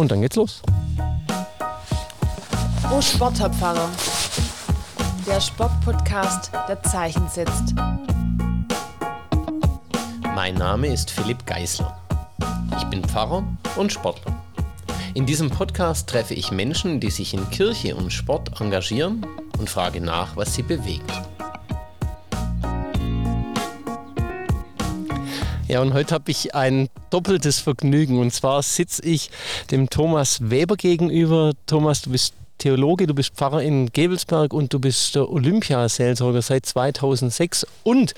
Und dann geht's los. Oh Sportpfarrer. Der Sportpodcast, der Zeichen setzt. Mein Name ist Philipp Geißler. Ich bin Pfarrer und Sportler. In diesem Podcast treffe ich Menschen, die sich in Kirche und Sport engagieren und frage nach, was sie bewegt. Ja, und heute habe ich ein doppeltes Vergnügen. Und zwar sitze ich dem Thomas Weber gegenüber. Thomas, du bist Theologe, du bist Pfarrer in Gebelsberg und du bist der Olympiaseelsorger seit 2006. Und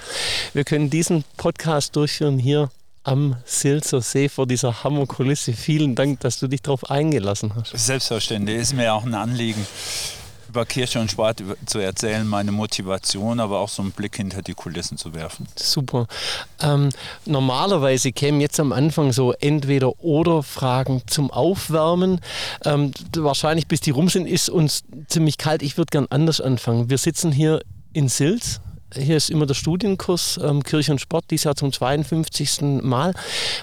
wir können diesen Podcast durchführen hier am Silzer See vor dieser Hammerkulisse. Vielen Dank, dass du dich darauf eingelassen hast. Selbstverständlich, ist mir auch ein Anliegen, über Kirche und Sport zu erzählen, meine Motivation, aber auch so einen Blick hinter die Kulissen zu werfen. Super. Ähm, normalerweise kämen jetzt am Anfang so entweder oder Fragen zum Aufwärmen. Ähm, wahrscheinlich bis die rum sind, ist uns ziemlich kalt. Ich würde gern anders anfangen. Wir sitzen hier in Silz hier ist immer der Studienkurs ähm, Kirche und Sport, dieses Jahr zum 52. Mal.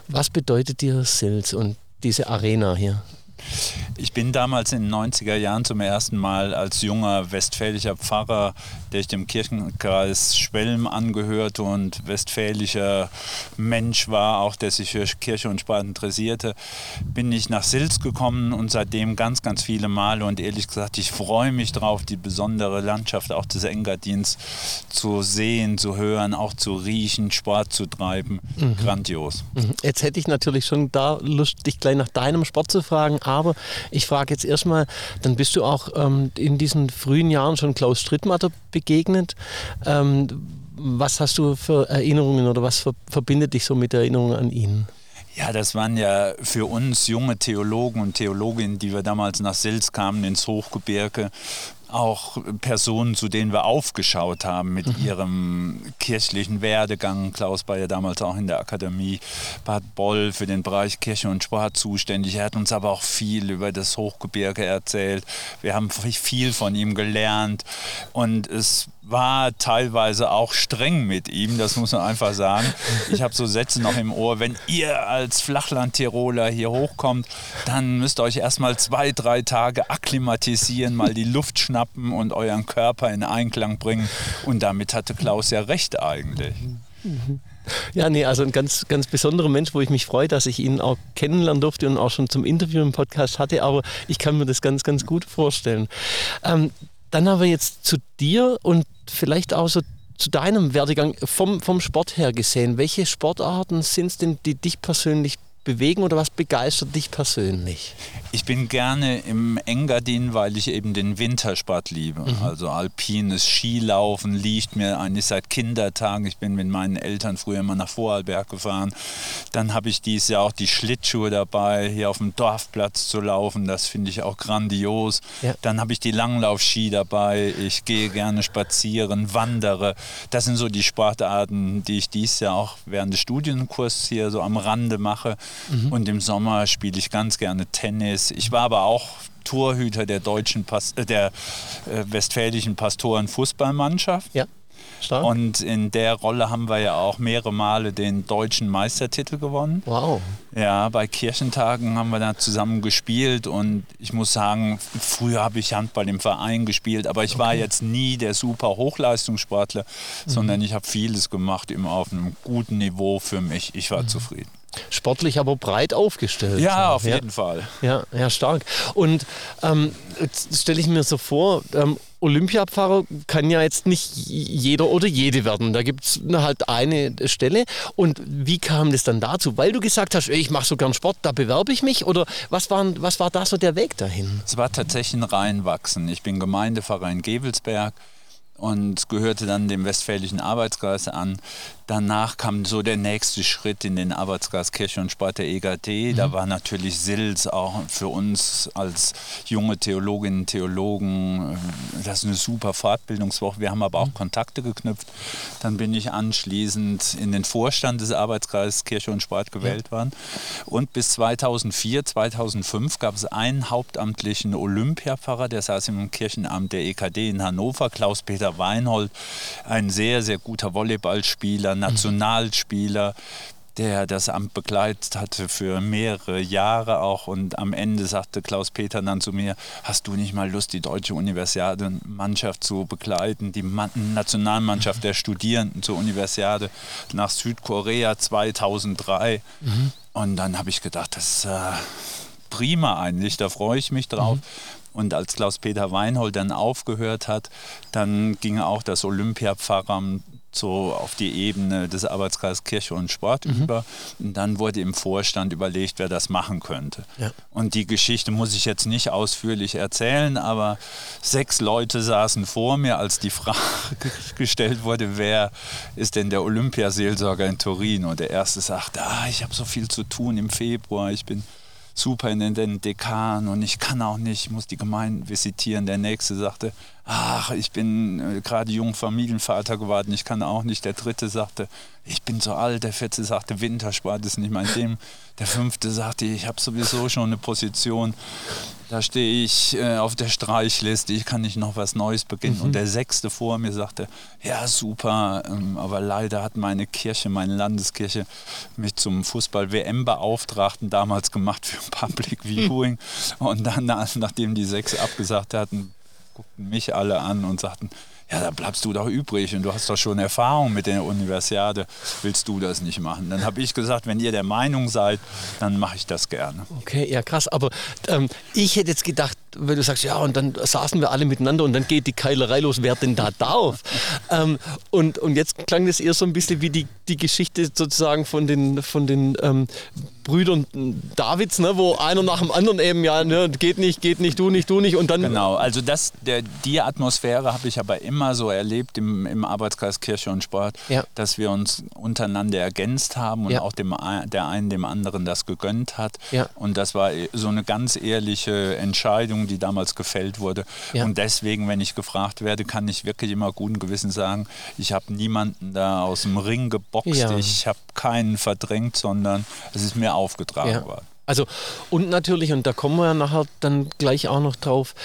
Was bedeutet dir Sils und diese Arena hier? Ich bin damals in den 90er Jahren zum ersten Mal als junger westfälischer Pfarrer, der ich dem Kirchenkreis Schwelm angehörte und westfälischer Mensch war, auch der sich für Kirche und Sport interessierte, bin ich nach Silz gekommen und seitdem ganz, ganz viele Male und ehrlich gesagt, ich freue mich drauf, die besondere Landschaft auch des Engadins zu sehen, zu hören, auch zu riechen, Sport zu treiben. Mhm. Grandios. Mhm. Jetzt hätte ich natürlich schon da Lust, dich gleich nach deinem Sport zu fragen, aber ich frage jetzt erstmal, dann bist du auch ähm, in diesen frühen Jahren schon Klaus Strittmatter begegnet. Ähm, was hast du für Erinnerungen oder was ver verbindet dich so mit Erinnerungen an ihn? Ja, das waren ja für uns junge Theologen und Theologinnen, die wir damals nach Sils kamen ins Hochgebirge, auch Personen, zu denen wir aufgeschaut haben mit mhm. ihrem kirchlichen Werdegang. Klaus war ja damals auch in der Akademie Bad Boll für den Bereich Kirche und Sport zuständig. Er hat uns aber auch viel über das Hochgebirge erzählt. Wir haben viel von ihm gelernt und es war teilweise auch streng mit ihm, das muss man einfach sagen. Ich habe so Sätze noch im Ohr, wenn ihr als Flachland-Tiroler hier hochkommt, dann müsst ihr euch erstmal zwei, drei Tage akklimatisieren, mal die Luft schnappen und euren Körper in Einklang bringen. Und damit hatte Klaus ja recht eigentlich. Ja, nee, also ein ganz, ganz besonderer Mensch, wo ich mich freue, dass ich ihn auch kennenlernen durfte und auch schon zum Interview im Podcast hatte, aber ich kann mir das ganz, ganz gut vorstellen. Ähm, dann haben wir jetzt zu dir und vielleicht auch so zu deinem Werdegang vom, vom Sport her gesehen. Welche Sportarten sind es denn, die dich persönlich bewegen oder was begeistert dich persönlich? Ich bin gerne im Engadin, weil ich eben den Wintersport liebe. Mhm. Also alpines Skilaufen liegt mir eigentlich seit Kindertagen. Ich bin mit meinen Eltern früher immer nach Vorarlberg gefahren. Dann habe ich dieses Jahr auch die Schlittschuhe dabei, hier auf dem Dorfplatz zu laufen. Das finde ich auch grandios. Ja. Dann habe ich die Langlaufski dabei. Ich gehe gerne spazieren, wandere. Das sind so die Sportarten, die ich dieses Jahr auch während des Studienkurses hier so am Rande mache. Mhm. Und im Sommer spiele ich ganz gerne Tennis. Ich war aber auch Torhüter der deutschen Pas äh, der äh, westfälischen Pastoren Fußballmannschaft. Ja. Stark. Und in der Rolle haben wir ja auch mehrere Male den deutschen Meistertitel gewonnen. Wow. Ja, bei Kirchentagen haben wir da zusammen gespielt und ich muss sagen, früher habe ich Handball im Verein gespielt, aber ich okay. war jetzt nie der super Hochleistungssportler, mhm. sondern ich habe vieles gemacht, immer auf einem guten Niveau für mich. Ich war mhm. zufrieden. Sportlich aber breit aufgestellt. Ja, auf ja. jeden Fall. Ja, ja, stark. Und ähm, jetzt stelle ich mir so vor, ähm, Olympiapfarrer kann ja jetzt nicht jeder oder jede werden. Da gibt es halt eine Stelle. Und wie kam das dann dazu? Weil du gesagt hast, ich mache so gern Sport, da bewerbe ich mich? Oder was war, was war da so der Weg dahin? Es war tatsächlich ein Reinwachsen. Ich bin Gemeindepfarrer in Gevelsberg und gehörte dann dem Westfälischen Arbeitskreis an, Danach kam so der nächste Schritt in den Arbeitskreis Kirche und Sport der EGD. Mhm. Da war natürlich Sils auch für uns als junge Theologinnen und Theologen, äh, das ist eine super Fortbildungswoche. Wir haben aber auch mhm. Kontakte geknüpft. Dann bin ich anschließend in den Vorstand des Arbeitskreises Kirche und Sport gewählt ja. worden. Und bis 2004, 2005 gab es einen hauptamtlichen Olympiapfarrer, der saß im Kirchenamt der EKD in Hannover, Klaus-Peter Weinhold, ein sehr, sehr guter Volleyballspieler, Nationalspieler, der das Amt begleitet hatte für mehrere Jahre auch. Und am Ende sagte Klaus-Peter dann zu mir, hast du nicht mal Lust, die deutsche Universiadenmannschaft zu begleiten, die Nationalmannschaft der Studierenden zur Universiade nach Südkorea 2003. Mhm. Und dann habe ich gedacht, das ist äh, prima eigentlich, da freue ich mich drauf. Mhm. Und als Klaus-Peter Weinhold dann aufgehört hat, dann ging auch das Olympiapfarramt so auf die Ebene des Arbeitskreises Kirche und Sport mhm. über. Und dann wurde im Vorstand überlegt, wer das machen könnte. Ja. Und die Geschichte muss ich jetzt nicht ausführlich erzählen, aber sechs Leute saßen vor mir, als die Frage gestellt wurde, wer ist denn der Olympiaseelsorger in Turin? Und der erste sagte, ah, ich habe so viel zu tun im Februar, ich bin Superintendent, Dekan und ich kann auch nicht, ich muss die Gemeinden visitieren. Der nächste sagte, ach, ich bin äh, gerade jung Familienvater geworden, ich kann auch nicht. Der dritte sagte, ich bin so alt. Der vierte sagte, Wintersport ist nicht mein Ding. Der fünfte sagte, ich habe sowieso schon eine Position, da stehe ich äh, auf der Streichliste, ich kann nicht noch was Neues beginnen. Mhm. Und der sechste vor mir sagte, ja super, ähm, aber leider hat meine Kirche, meine Landeskirche mich zum Fußball-WM-Beauftragten damals gemacht für Public Viewing. Und dann, nachdem die sechs abgesagt hatten, guckten mich alle an und sagten, ja, da bleibst du doch übrig und du hast doch schon Erfahrung mit der Universiade, willst du das nicht machen? Dann habe ich gesagt, wenn ihr der Meinung seid, dann mache ich das gerne. Okay, ja krass, aber ähm, ich hätte jetzt gedacht, wenn du sagst, ja, und dann saßen wir alle miteinander und dann geht die Keilerei los, wer denn da darf? ähm, und, und jetzt klang das eher so ein bisschen wie die, die Geschichte sozusagen von den, von den ähm, Brüdern Davids, ne, wo einer nach dem anderen eben, ja, ne, geht nicht, geht nicht, du nicht, du nicht und dann... Genau, also das, der, die Atmosphäre habe ich aber immer so erlebt im, im Arbeitskreis Kirche und Sport, ja. dass wir uns untereinander ergänzt haben und ja. auch dem, der einen dem anderen das gegönnt hat. Ja. Und das war so eine ganz ehrliche Entscheidung, die damals gefällt wurde. Und deswegen, wenn ich gefragt werde, kann ich wirklich immer guten Gewissen sagen, ich habe niemanden da aus dem Ring geboxt, ich habe keinen verdrängt, sondern es ist mir aufgetragen ja. worden. Also und natürlich, und da kommen wir ja nachher dann gleich auch noch drauf,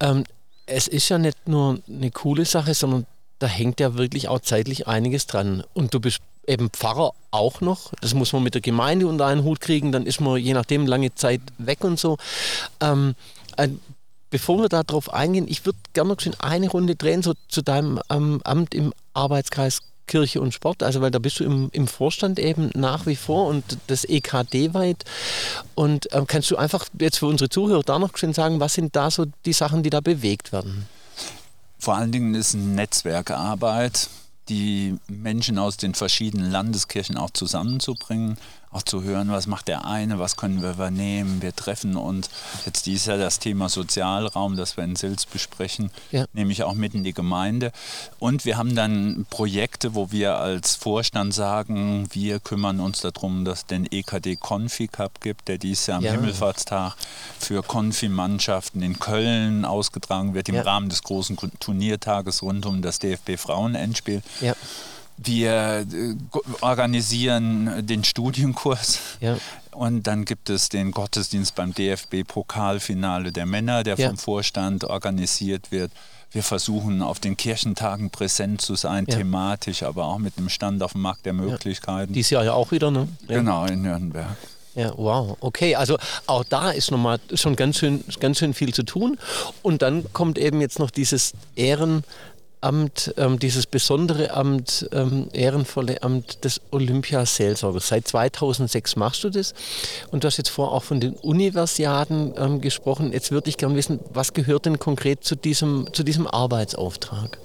ähm, es ist ja nicht nur eine coole Sache, sondern da hängt ja wirklich auch zeitlich einiges dran. Und du bist eben Pfarrer auch noch. Das muss man mit der Gemeinde unter einen Hut kriegen, dann ist man je nachdem lange Zeit weg und so. Ähm, äh, bevor wir darauf eingehen, ich würde gerne noch eine Runde drehen, so zu deinem ähm, Amt im Arbeitskreis Kirche und Sport, also weil da bist du im, im Vorstand eben nach wie vor und das EKD weit. Und äh, kannst du einfach jetzt für unsere Zuhörer da noch schön sagen, was sind da so die Sachen, die da bewegt werden? Vor allen Dingen ist Netzwerkarbeit, die Menschen aus den verschiedenen Landeskirchen auch zusammenzubringen auch zu hören, was macht der eine, was können wir übernehmen. Wir treffen uns, jetzt dies Jahr das Thema Sozialraum, das wir in Sils besprechen, ja. nehme ich auch mit in die Gemeinde. Und wir haben dann Projekte, wo wir als Vorstand sagen, wir kümmern uns darum, dass es den EKD Konfi Cup gibt, der dieses Jahr am ja. Himmelfahrtstag für Konfi-Mannschaften in Köln ausgetragen wird, im ja. Rahmen des großen Turniertages rund um das DFB Frauen-Endspiel. Ja. Wir äh, organisieren den Studienkurs. Ja. Und dann gibt es den Gottesdienst beim DFB-Pokalfinale der Männer, der ja. vom Vorstand organisiert wird. Wir versuchen auf den Kirchentagen präsent zu sein, ja. thematisch, aber auch mit einem Stand auf dem Markt der Möglichkeiten. Dieses Jahr ja auch wieder, ne? Genau, in Nürnberg. Ja, wow. Okay, also auch da ist nochmal schon ganz schön, ganz schön viel zu tun. Und dann kommt eben jetzt noch dieses Ehren Amt, ähm, dieses besondere Amt, ähm, ehrenvolle Amt des Olympiaseelsorgers. Seit 2006 machst du das und du hast jetzt vorher auch von den Universiaden ähm, gesprochen. Jetzt würde ich gerne wissen, was gehört denn konkret zu diesem, zu diesem Arbeitsauftrag?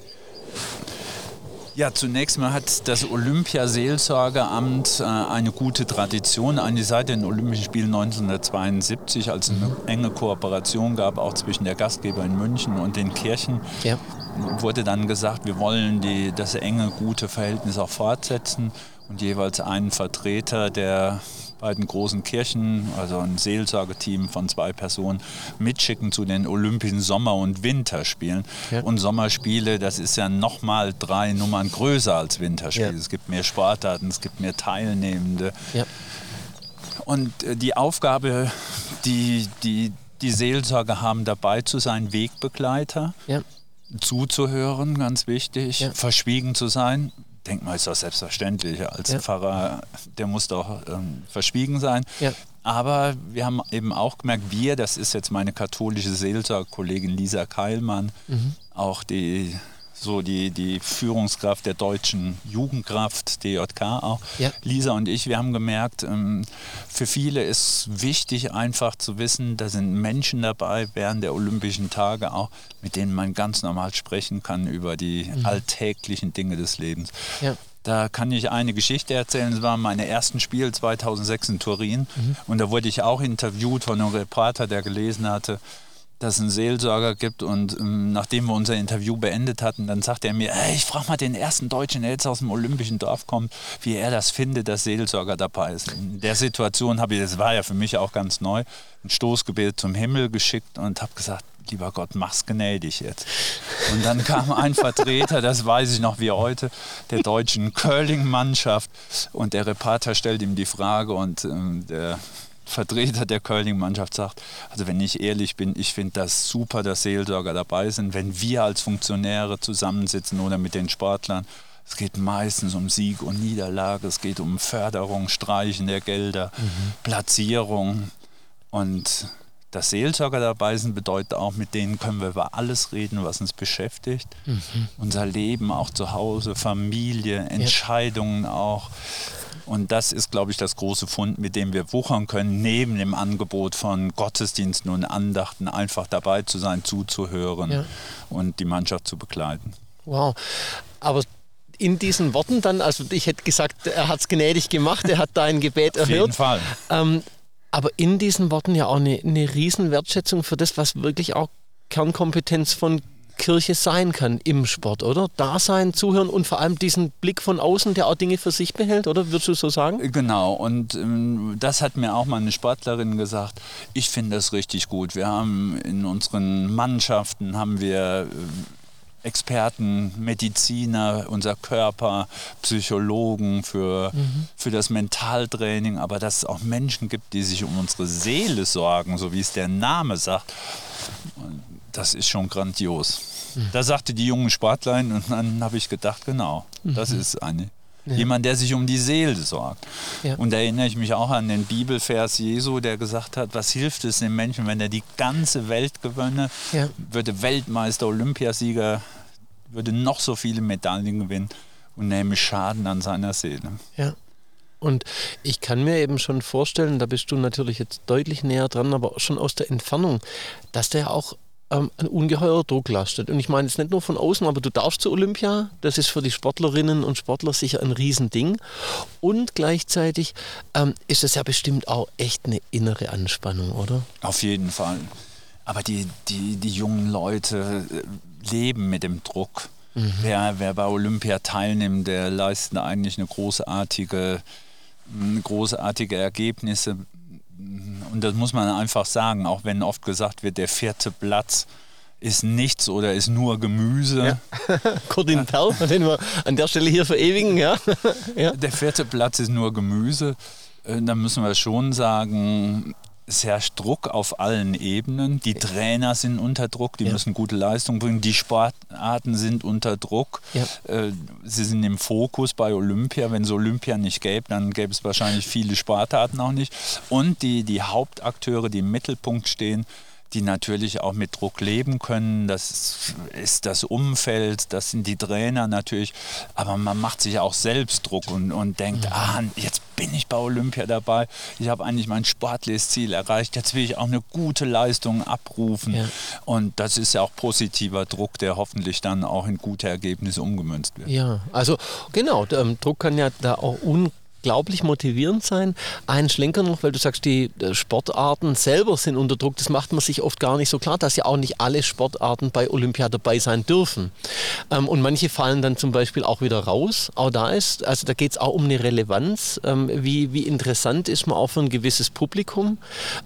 Ja, zunächst mal hat das Olympiaseelsorgeramt äh, eine gute Tradition. Eine seit den Olympischen Spielen 1972, als es eine enge Kooperation gab, auch zwischen der Gastgeber in München und den Kirchen. Ja wurde dann gesagt, wir wollen die, das enge, gute Verhältnis auch fortsetzen und jeweils einen Vertreter der beiden großen Kirchen, also ein Seelsorgeteam von zwei Personen, mitschicken zu den Olympischen Sommer- und Winterspielen. Ja. Und Sommerspiele, das ist ja nochmal drei Nummern größer als Winterspiele. Ja. Es gibt mehr Sportarten, es gibt mehr Teilnehmende. Ja. Und äh, die Aufgabe, die, die die Seelsorger haben, dabei zu sein, Wegbegleiter. Zuzuhören, ganz wichtig, ja. verschwiegen zu sein. Man, ist doch selbstverständlich. Als ja. Pfarrer, der muss doch ähm, verschwiegen sein. Ja. Aber wir haben eben auch gemerkt, wir, das ist jetzt meine katholische Seelsorge-Kollegin Lisa Keilmann, mhm. auch die so die, die Führungskraft der deutschen Jugendkraft, DJK auch. Ja. Lisa und ich, wir haben gemerkt, ähm, für viele ist wichtig einfach zu wissen, da sind Menschen dabei während der Olympischen Tage auch, mit denen man ganz normal sprechen kann über die mhm. alltäglichen Dinge des Lebens. Ja. Da kann ich eine Geschichte erzählen. Es war meine ersten Spiel 2006 in Turin. Mhm. Und da wurde ich auch interviewt von einem Reporter, der gelesen hatte, dass es einen Seelsorger gibt und ähm, nachdem wir unser Interview beendet hatten, dann sagt er mir, hey, ich frage mal den ersten Deutschen, der jetzt aus dem olympischen Dorf kommt, wie er das findet, dass Seelsorger dabei ist. In der Situation habe ich, das war ja für mich auch ganz neu, ein Stoßgebet zum Himmel geschickt und habe gesagt, lieber Gott, mach's gnädig jetzt. Und dann kam ein Vertreter, das weiß ich noch wie heute, der deutschen Curling-Mannschaft und der Reporter stellt ihm die Frage und ähm, der Vertreter der Curling-Mannschaft sagt, also wenn ich ehrlich bin, ich finde das super, dass Seelsorger dabei sind. Wenn wir als Funktionäre zusammensitzen oder mit den Sportlern, es geht meistens um Sieg und Niederlage, es geht um Förderung, Streichen der Gelder, mhm. Platzierung. Und dass Seelsorger dabei sind, bedeutet auch, mit denen können wir über alles reden, was uns beschäftigt. Mhm. Unser Leben auch zu Hause, Familie, Entscheidungen ja. auch. Und das ist, glaube ich, das große Fund, mit dem wir wuchern können, neben dem Angebot von Gottesdiensten und Andachten, einfach dabei zu sein, zuzuhören ja. und die Mannschaft zu begleiten. Wow. Aber in diesen Worten dann, also ich hätte gesagt, er hat es gnädig gemacht, er hat dein Gebet erhört. Auf jeden Fall. Ähm, aber in diesen Worten ja auch eine, eine Riesenwertschätzung für das, was wirklich auch Kernkompetenz von Kirche sein kann im Sport, oder? Da sein, zuhören und vor allem diesen Blick von außen, der auch Dinge für sich behält, oder? Würdest du so sagen? Genau, und ähm, das hat mir auch mal eine Sportlerin gesagt. Ich finde das richtig gut. Wir haben in unseren Mannschaften haben wir äh, Experten, Mediziner, unser Körper, Psychologen für, mhm. für das Mentaltraining, aber dass es auch Menschen gibt, die sich um unsere Seele sorgen, so wie es der Name sagt das ist schon grandios. Mhm. Da sagte die junge Sportlerin und dann habe ich gedacht, genau, mhm. das ist eine. Ja. Jemand, der sich um die Seele sorgt. Ja. Und da erinnere ich mich auch an den Bibelvers Jesu, der gesagt hat, was hilft es dem Menschen, wenn er die ganze Welt gewönne, ja. würde Weltmeister, Olympiasieger, würde noch so viele Medaillen gewinnen und nehme Schaden an seiner Seele. Ja. Und ich kann mir eben schon vorstellen, da bist du natürlich jetzt deutlich näher dran, aber schon aus der Entfernung, dass der auch ähm, ein ungeheurer Druck lastet. Und ich meine jetzt nicht nur von außen, aber du darfst zu Olympia. Das ist für die Sportlerinnen und Sportler sicher ein Riesending. Und gleichzeitig ähm, ist es ja bestimmt auch echt eine innere Anspannung, oder? Auf jeden Fall. Aber die, die, die jungen Leute äh, leben mit dem Druck. Mhm. Wer, wer bei Olympia teilnimmt, der leistet eigentlich eine großartige, großartige Ergebnisse und das muss man einfach sagen, auch wenn oft gesagt wird, der vierte Platz ist nichts oder ist nur Gemüse. Ja. Corinne Perl, den wir an der Stelle hier verewigen. Ja. ja. Der vierte Platz ist nur Gemüse. Äh, da müssen wir schon sagen, es herrscht Druck auf allen Ebenen. Die Trainer sind unter Druck, die ja. müssen gute Leistung bringen. Die Sportarten sind unter Druck. Ja. Äh, sie sind im Fokus bei Olympia. Wenn es Olympia nicht gäbe, dann gäbe es wahrscheinlich viele Sportarten auch nicht. Und die, die Hauptakteure, die im Mittelpunkt stehen, die natürlich auch mit Druck leben können. Das ist das Umfeld, das sind die Trainer natürlich. Aber man macht sich auch selbst Druck und, und denkt, mhm. ah, jetzt bin ich bei Olympia dabei. Ich habe eigentlich mein sportliches Ziel erreicht. Jetzt will ich auch eine gute Leistung abrufen. Ja. Und das ist ja auch positiver Druck, der hoffentlich dann auch in gute Ergebnisse umgemünzt wird. Ja, also genau, ähm, Druck kann ja da auch un unglaublich motivierend sein. Ein Schlenker noch, weil du sagst, die äh, Sportarten selber sind unter Druck. Das macht man sich oft gar nicht so klar, dass ja auch nicht alle Sportarten bei Olympia dabei sein dürfen. Ähm, und manche fallen dann zum Beispiel auch wieder raus. Auch da ist, also da geht es auch um eine Relevanz. Ähm, wie, wie interessant ist man auch für ein gewisses Publikum.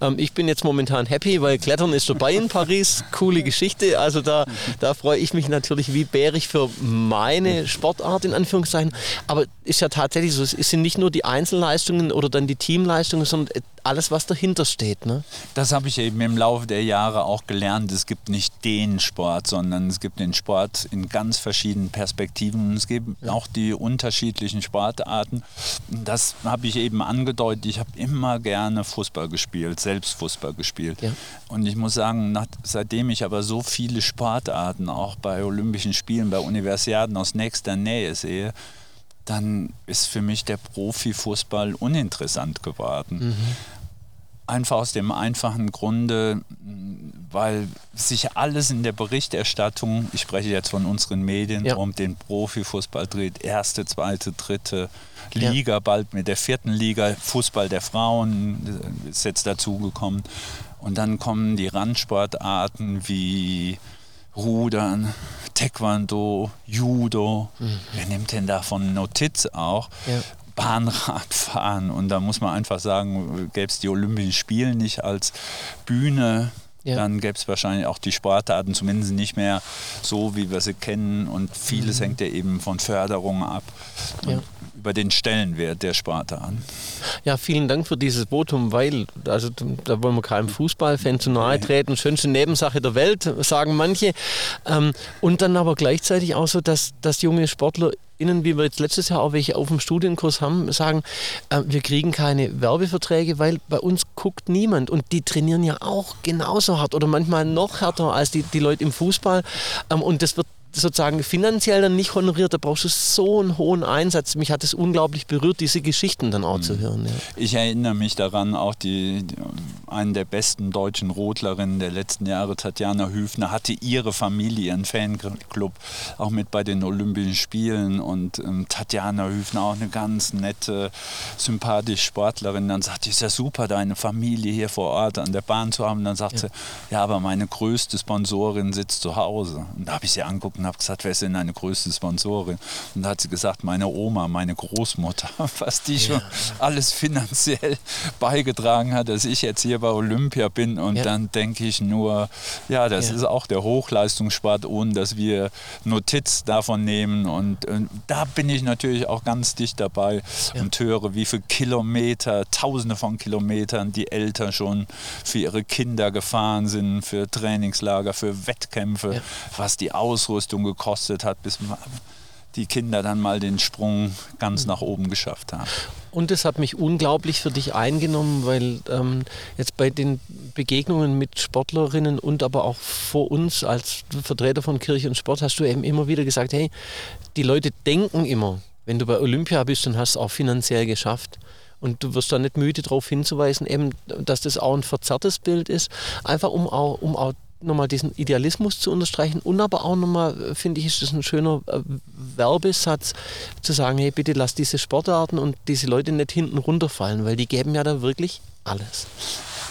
Ähm, ich bin jetzt momentan happy, weil Klettern ist dabei in Paris. Coole Geschichte. Also da, da freue ich mich natürlich wie bärig für meine Sportart in Anführungszeichen. Aber ist ja tatsächlich so, es sind nicht nur nur die Einzelleistungen oder dann die Teamleistungen, sondern alles, was dahinter steht. Ne? Das habe ich eben im Laufe der Jahre auch gelernt. Es gibt nicht den Sport, sondern es gibt den Sport in ganz verschiedenen Perspektiven es gibt auch die unterschiedlichen Sportarten. Das habe ich eben angedeutet. Ich habe immer gerne Fußball gespielt, selbst Fußball gespielt. Ja. Und ich muss sagen, nach, seitdem ich aber so viele Sportarten auch bei Olympischen Spielen, bei Universiaden aus nächster Nähe sehe, dann ist für mich der Profifußball uninteressant geworden. Mhm. Einfach aus dem einfachen Grunde, weil sich alles in der Berichterstattung, ich spreche jetzt von unseren Medien, ja. um den Profifußball dreht. Erste, zweite, dritte Liga, ja. bald mit der vierten Liga, Fußball der Frauen ist jetzt dazugekommen. Und dann kommen die Randsportarten wie Rudern, Taekwondo, Judo. Mhm. Wer nimmt denn davon Notiz auch? Ja. Bahnradfahren. Und da muss man einfach sagen, gäbe es die Olympischen Spiele nicht als Bühne, ja. dann gäbe es wahrscheinlich auch die Sportarten zumindest nicht mehr so, wie wir sie kennen. Und vieles mhm. hängt ja eben von Förderung ab. Ja über den Stellenwert der Sparte an. Ja, vielen Dank für dieses Votum, weil, also da wollen wir keinem Fußballfan zu nahe treten, schönste Nebensache der Welt, sagen manche. Ähm, und dann aber gleichzeitig auch so, dass, dass junge Sportler Innen, wie wir jetzt letztes Jahr auch welche auf dem Studienkurs haben, sagen, äh, wir kriegen keine Werbeverträge, weil bei uns guckt niemand. Und die trainieren ja auch genauso hart oder manchmal noch härter als die, die Leute im Fußball. Ähm, und das wird sozusagen finanziell dann nicht honoriert, da brauchst du so einen hohen Einsatz. Mich hat es unglaublich berührt, diese Geschichten dann auch mhm. zu hören. Ja. Ich erinnere mich daran, auch die, die, eine der besten deutschen Rodlerinnen der letzten Jahre, Tatjana Hüfner, hatte ihre Familie, ihren Fanclub, auch mit bei den Olympischen Spielen. Und ähm, Tatjana Hüfner, auch eine ganz nette, sympathische Sportlerin, dann sagte, ist ja super, deine Familie hier vor Ort an der Bahn zu haben. dann sagte ja. sie, ja, aber meine größte Sponsorin sitzt zu Hause. Und da habe ich sie angeguckt und habe gesagt, wer ist denn deine größte Sponsorin? Und da hat sie gesagt, meine Oma, meine Großmutter, was die ja. schon alles finanziell beigetragen hat, dass ich jetzt hier bei Olympia bin. Und ja. dann denke ich nur, ja, das ja. ist auch der Hochleistungssport, ohne dass wir Notiz davon nehmen. Und, und da bin ich natürlich auch ganz dicht dabei und höre, wie viele Kilometer, Tausende von Kilometern die Eltern schon für ihre Kinder gefahren sind, für Trainingslager, für Wettkämpfe, was die Ausrüstung Leistung gekostet hat, bis die Kinder dann mal den Sprung ganz nach oben geschafft haben. Und es hat mich unglaublich für dich eingenommen, weil ähm, jetzt bei den Begegnungen mit Sportlerinnen und aber auch vor uns als Vertreter von Kirche und Sport hast du eben immer wieder gesagt, hey, die Leute denken immer, wenn du bei Olympia bist und hast es auch finanziell geschafft. Und du wirst da nicht müde darauf hinzuweisen, eben, dass das auch ein verzerrtes Bild ist, einfach um auch, um auch nochmal diesen Idealismus zu unterstreichen und aber auch nochmal, äh, finde ich, ist das ein schöner äh, Werbesatz, zu sagen, hey, bitte lass diese Sportarten und diese Leute nicht hinten runterfallen, weil die geben ja da wirklich alles.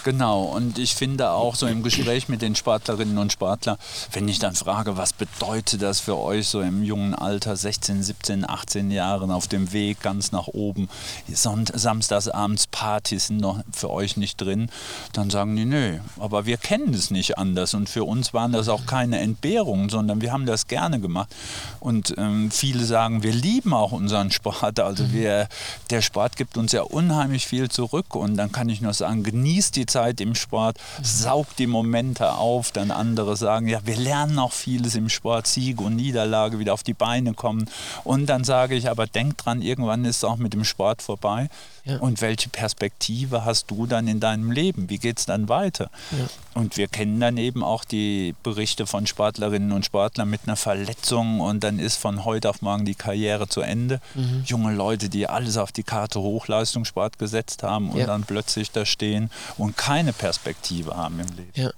Genau, und ich finde auch so im Gespräch mit den Sportlerinnen und Sportlern, wenn ich dann frage, was bedeutet das für euch so im jungen Alter, 16, 17, 18 Jahren auf dem Weg ganz nach oben, samstagsabends Partys sind noch für euch nicht drin, dann sagen die, nö, aber wir kennen es nicht anders. Und für uns waren das auch keine Entbehrungen, sondern wir haben das gerne gemacht. Und ähm, viele sagen, wir lieben auch unseren Sport, also mhm. wir, der Sport gibt uns ja unheimlich viel zurück. Und dann kann ich nur sagen, genießt die Zeit im Sport, saugt die Momente auf, dann andere sagen, ja, wir lernen auch vieles im Sport, Sieg und Niederlage, wieder auf die Beine kommen. Und dann sage ich, aber denk dran, irgendwann ist es auch mit dem Sport vorbei. Ja. Und welche Perspektive hast du dann in deinem Leben? Wie geht es dann weiter? Ja. Und wir kennen dann eben auch die Berichte von Sportlerinnen und Sportlern mit einer Verletzung und dann ist von heute auf morgen die Karriere zu Ende. Mhm. Junge Leute, die alles auf die Karte Hochleistungssport gesetzt haben und ja. dann plötzlich da stehen und keine Perspektive haben im Leben. Ja.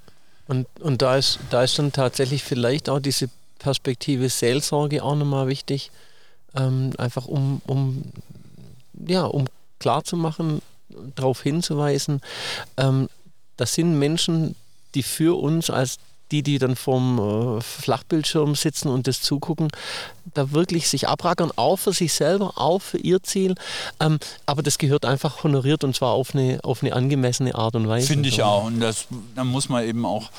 Und, und da, ist, da ist dann tatsächlich vielleicht auch diese Perspektive Seelsorge auch nochmal wichtig, ähm, einfach um, um, ja, um klarzumachen, darauf hinzuweisen, ähm, das sind Menschen, die für uns als die, die dann vorm äh, Flachbildschirm sitzen und das zugucken, da wirklich sich abrackern, auch für sich selber, auch für ihr Ziel. Ähm, aber das gehört einfach honoriert und zwar auf eine, auf eine angemessene Art und Weise. Finde ich auch. Und das, da muss man eben auch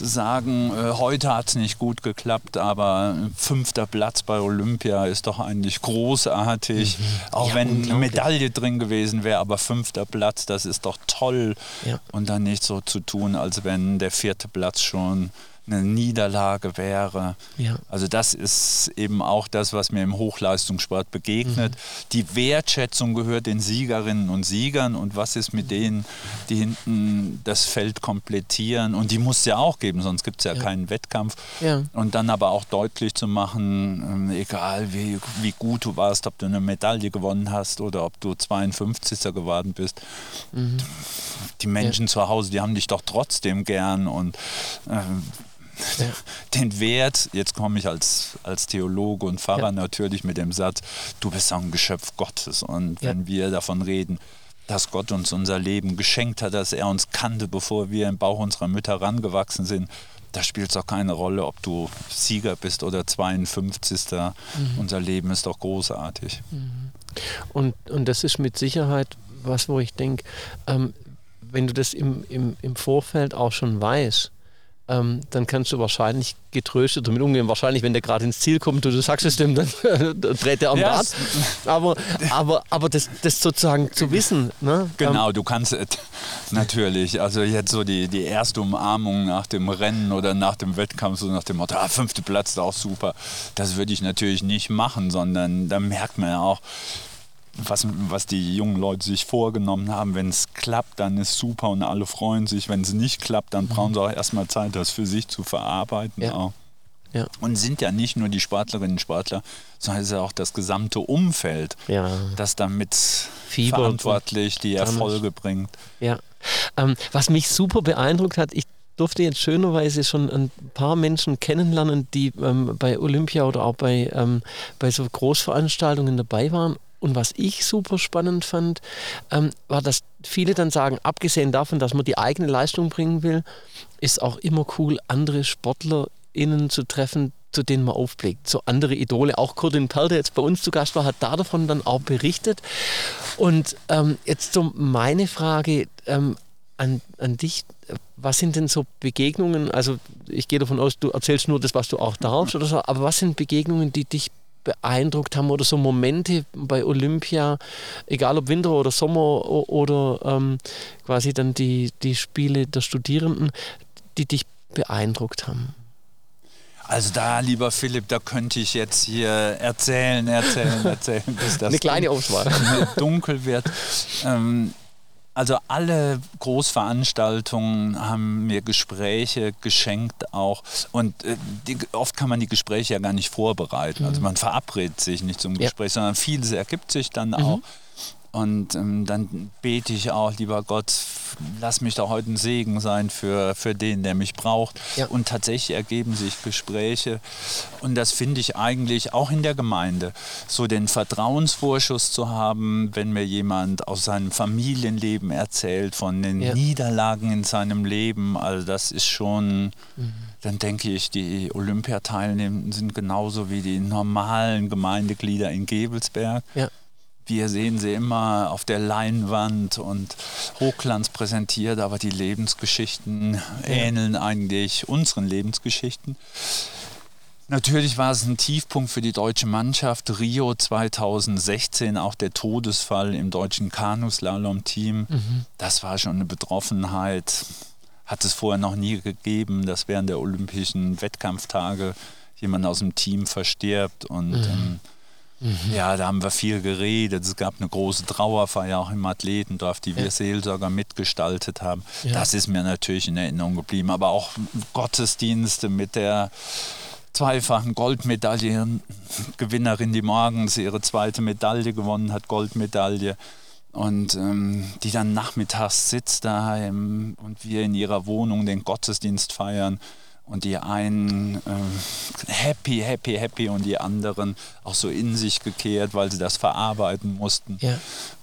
sagen, äh, heute hat es nicht gut geklappt, aber fünfter Platz bei Olympia ist doch eigentlich großartig. Mhm. Auch ja, wenn eine Medaille drin gewesen wäre, aber fünfter Platz, das ist doch toll. Ja. Und dann nicht so zu tun, als wenn der vierte Platz schon eine Niederlage wäre. Ja. Also das ist eben auch das, was mir im Hochleistungssport begegnet. Mhm. Die Wertschätzung gehört den Siegerinnen und Siegern und was ist mit denen, die hinten das Feld komplettieren und die muss es ja auch geben, sonst gibt es ja, ja, keinen Wettkampf. Ja. Und dann aber auch deutlich zu machen, ähm, egal wie, wie gut du warst, ob du eine Medaille gewonnen hast oder ob du 52. geworden bist, mhm. die Menschen zu Hause, die haben dich doch trotzdem gern und äh, ja. den Wert, jetzt komme ich als, als Theologe und Pfarrer ja. natürlich mit dem Satz, du bist ein Geschöpf Gottes. Und wenn ja. wir davon reden, dass Gott uns unser Leben geschenkt hat, dass er uns kannte, bevor wir im Bauch unserer Mütter rangewachsen sind, da spielt es auch keine Rolle, ob du Sieger bist oder 52. Mhm. Unser Leben ist doch großartig. Mhm. Und, und das ist mit Sicherheit was, wo ich denke, ähm, wenn du das im, im, im Vorfeld auch schon weißt, ähm, dann kannst du wahrscheinlich getröstet damit umgehen. Wahrscheinlich, wenn der gerade ins Ziel kommt und du sagst es dem, dann dreht er am ja, Rad. Aber, aber, aber das, das sozusagen zu wissen. Ne? Genau, du kannst es natürlich. Also jetzt so die, die erste Umarmung nach dem Rennen oder nach dem Wettkampf, so nach dem Motto, ah, fünfte Platz ist auch super. Das würde ich natürlich nicht machen, sondern da merkt man ja auch, was, was die jungen Leute sich vorgenommen haben. Wenn es klappt, dann ist super und alle freuen sich. Wenn es nicht klappt, dann brauchen sie auch erstmal Zeit, das für sich zu verarbeiten. Ja. Ja. Und sind ja nicht nur die Sportlerinnen und Sportler, sondern es ist ja auch das gesamte Umfeld, ja. das damit Fieber verantwortlich die Erfolge bringt. Ja. Ähm, was mich super beeindruckt hat, ich durfte jetzt schönerweise schon ein paar Menschen kennenlernen, die ähm, bei Olympia oder auch bei, ähm, bei so Großveranstaltungen dabei waren und was ich super spannend fand, ähm, war, dass viele dann sagen, abgesehen davon, dass man die eigene Leistung bringen will, ist auch immer cool, andere SportlerInnen zu treffen, zu denen man aufblickt. So andere Idole, auch Kurtin Perl, der jetzt bei uns zu Gast war, hat da davon dann auch berichtet. Und ähm, jetzt so meine Frage ähm, an, an dich, was sind denn so Begegnungen, also ich gehe davon aus, du erzählst nur das, was du auch darfst oder so, aber was sind Begegnungen, die dich beeindruckt haben oder so Momente bei Olympia, egal ob Winter oder Sommer oder ähm, quasi dann die, die Spiele der Studierenden, die dich beeindruckt haben? Also da, lieber Philipp, da könnte ich jetzt hier erzählen, erzählen, erzählen, bis das Eine kleine Auswahl. dunkel wird. Ähm, also alle Großveranstaltungen haben mir Gespräche geschenkt auch. Und äh, die, oft kann man die Gespräche ja gar nicht vorbereiten. Also mhm. Also man verabredet sich nicht zum Gespräch, ja. sondern vieles ergibt sich dann mhm. auch. Und ähm, dann bete ich auch, lieber Gott, lass mich da heute ein Segen sein für, für den, der mich braucht. Ja. Und tatsächlich ergeben sich Gespräche. Und das finde ich eigentlich auch in der Gemeinde, so den Vertrauensvorschuss zu haben, wenn mir jemand aus seinem Familienleben erzählt, von den ja. Niederlagen in seinem Leben. Also das ist schon, mhm. dann denke ich, die Olympiateilnehmenden sind genauso wie die normalen Gemeindeglieder in Gebelsberg. Ja wir sehen sie immer auf der Leinwand und Hochglanz präsentiert, aber die Lebensgeschichten ja. ähneln eigentlich unseren Lebensgeschichten. Natürlich war es ein Tiefpunkt für die deutsche Mannschaft. Rio 2016, auch der Todesfall im deutschen Kanuslalom-Team. Mhm. Das war schon eine Betroffenheit. Hat es vorher noch nie gegeben, dass während der Olympischen Wettkampftage jemand aus dem Team verstirbt. Und mhm. ähm, Mhm. Ja, da haben wir viel geredet. Es gab eine große Trauerfeier auch im Athletendorf, die wir ja. Seelsorger mitgestaltet haben. Ja. Das ist mir natürlich in Erinnerung geblieben. Aber auch Gottesdienste mit der zweifachen Goldmedaillengewinnerin, die morgens ihre zweite Medaille gewonnen hat, Goldmedaille. Und ähm, die dann nachmittags sitzt daheim und wir in ihrer Wohnung den Gottesdienst feiern und die einen äh, happy, happy, happy und die anderen auch so in sich gekehrt, weil sie das verarbeiten mussten. Ja.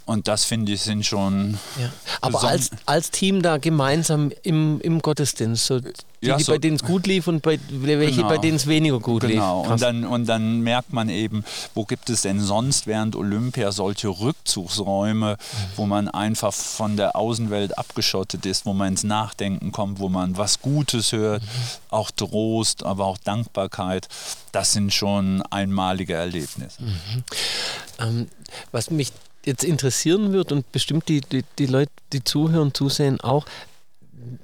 Und das finde ich sind schon. Ja. Aber als, als Team da gemeinsam im, im Gottesdienst, so die, ja, so, bei denen es gut lief und bei welche, genau, bei denen es weniger gut genau. lief. Genau. Und dann, und dann merkt man eben, wo gibt es denn sonst während Olympia solche Rückzugsräume, wo man einfach von der Außenwelt abgeschottet ist, wo man ins Nachdenken kommt, wo man was Gutes hört, mhm. auch Trost, aber auch Dankbarkeit. Das sind schon einmalige Erlebnisse. Mhm. Ähm, was mich jetzt interessieren wird und bestimmt die, die, die Leute, die zuhören, zusehen auch,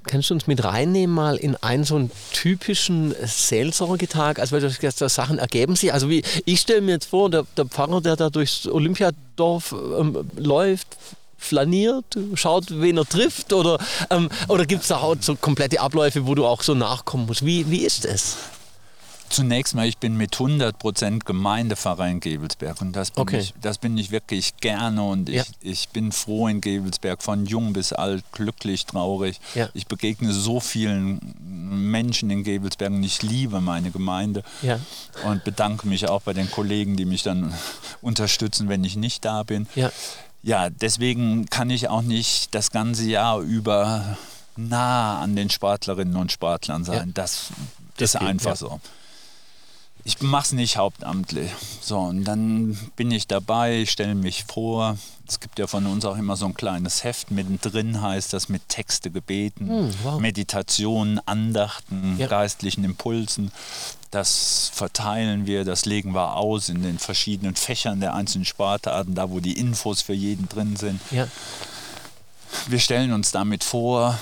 kannst du uns mit reinnehmen mal in einen so einen typischen Seelsorgetag? Also weil du gesagt hast, Sachen ergeben sich. Also wie ich stelle mir jetzt vor, der, der Pfarrer, der da durchs Olympiadorf ähm, läuft, flaniert, schaut, wen er trifft oder, ähm, oder gibt es da auch so komplette Abläufe, wo du auch so nachkommen musst? Wie, wie ist es? Zunächst mal, ich bin mit 100% Gemeindepfarrer in Gebelsberg und das bin, okay. ich, das bin ich wirklich gerne und ja. ich, ich bin froh in Gebelsberg, von jung bis alt, glücklich, traurig. Ja. Ich begegne so vielen Menschen in Gebelsberg und ich liebe meine Gemeinde ja. und bedanke mich auch bei den Kollegen, die mich dann unterstützen, wenn ich nicht da bin. Ja, deswegen kann ich auch nicht das ganze Jahr über nah an den Sportlerinnen und Sportlern sein. Das, das ist einfach so ich mache es nicht hauptamtlich. So, und dann bin ich dabei, stelle mich vor. Es gibt ja von uns auch immer so ein kleines Heft. Mittendrin heißt das mit Texte, Gebeten, hm, wow. Meditationen, Andachten, ja. geistlichen Impulsen. Das verteilen wir, das legen wir aus in den verschiedenen Fächern der einzelnen Sportarten, da wo die Infos für jeden drin sind. Ja. Wir stellen uns damit vor,